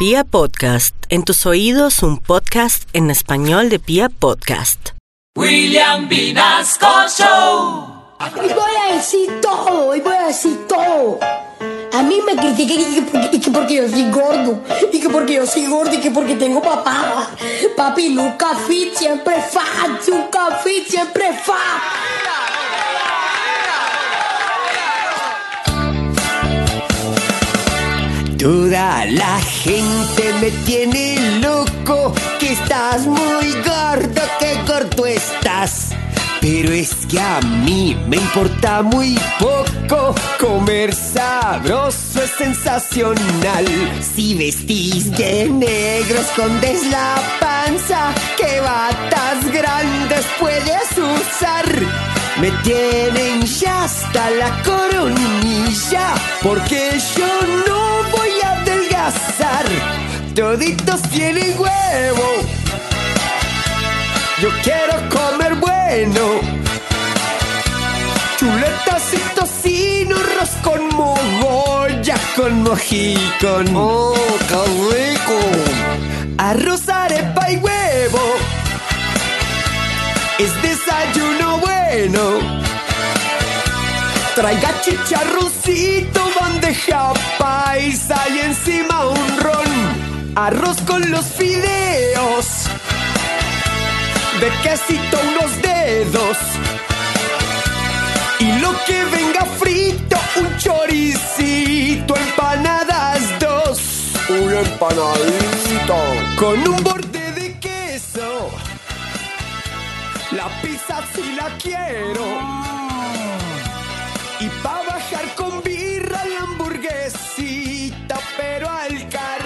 Pia Podcast, en tus oídos un podcast en español de Pia Podcast. William Vinasco Show. Y voy a decir todo, y voy a decir todo. A mí me critican y que, porque, y que porque yo soy gordo, y que porque yo soy gordo, y que porque tengo papá. Papi, nunca fit, siempre fat, nunca fit, siempre fat. La gente me tiene loco, que estás muy gordo, que gordo estás. Pero es que a mí me importa muy poco, comer sabroso es sensacional. Si vestís de negro, escondes la panza, que batas grandes puedes usar. Me tienen ya hasta la coronilla, porque yo no adelgazar. Toditos tienen huevo. Yo quiero comer bueno. Chuletas y tocino, arroz con mogolla, con mojicón. ¡Oh, qué rico! Arroz, arepa y huevo. Es desayuno bueno. Traiga chicharroncito, bandeja paisa y encima. Arroz con los fideos. De quesito unos dedos. Y lo que venga frito, un choricito, empanadas dos. Una empanadita. Con un borde de queso. La pizza si la quiero. Y pa' bajar con birra la hamburguesita, pero al carajo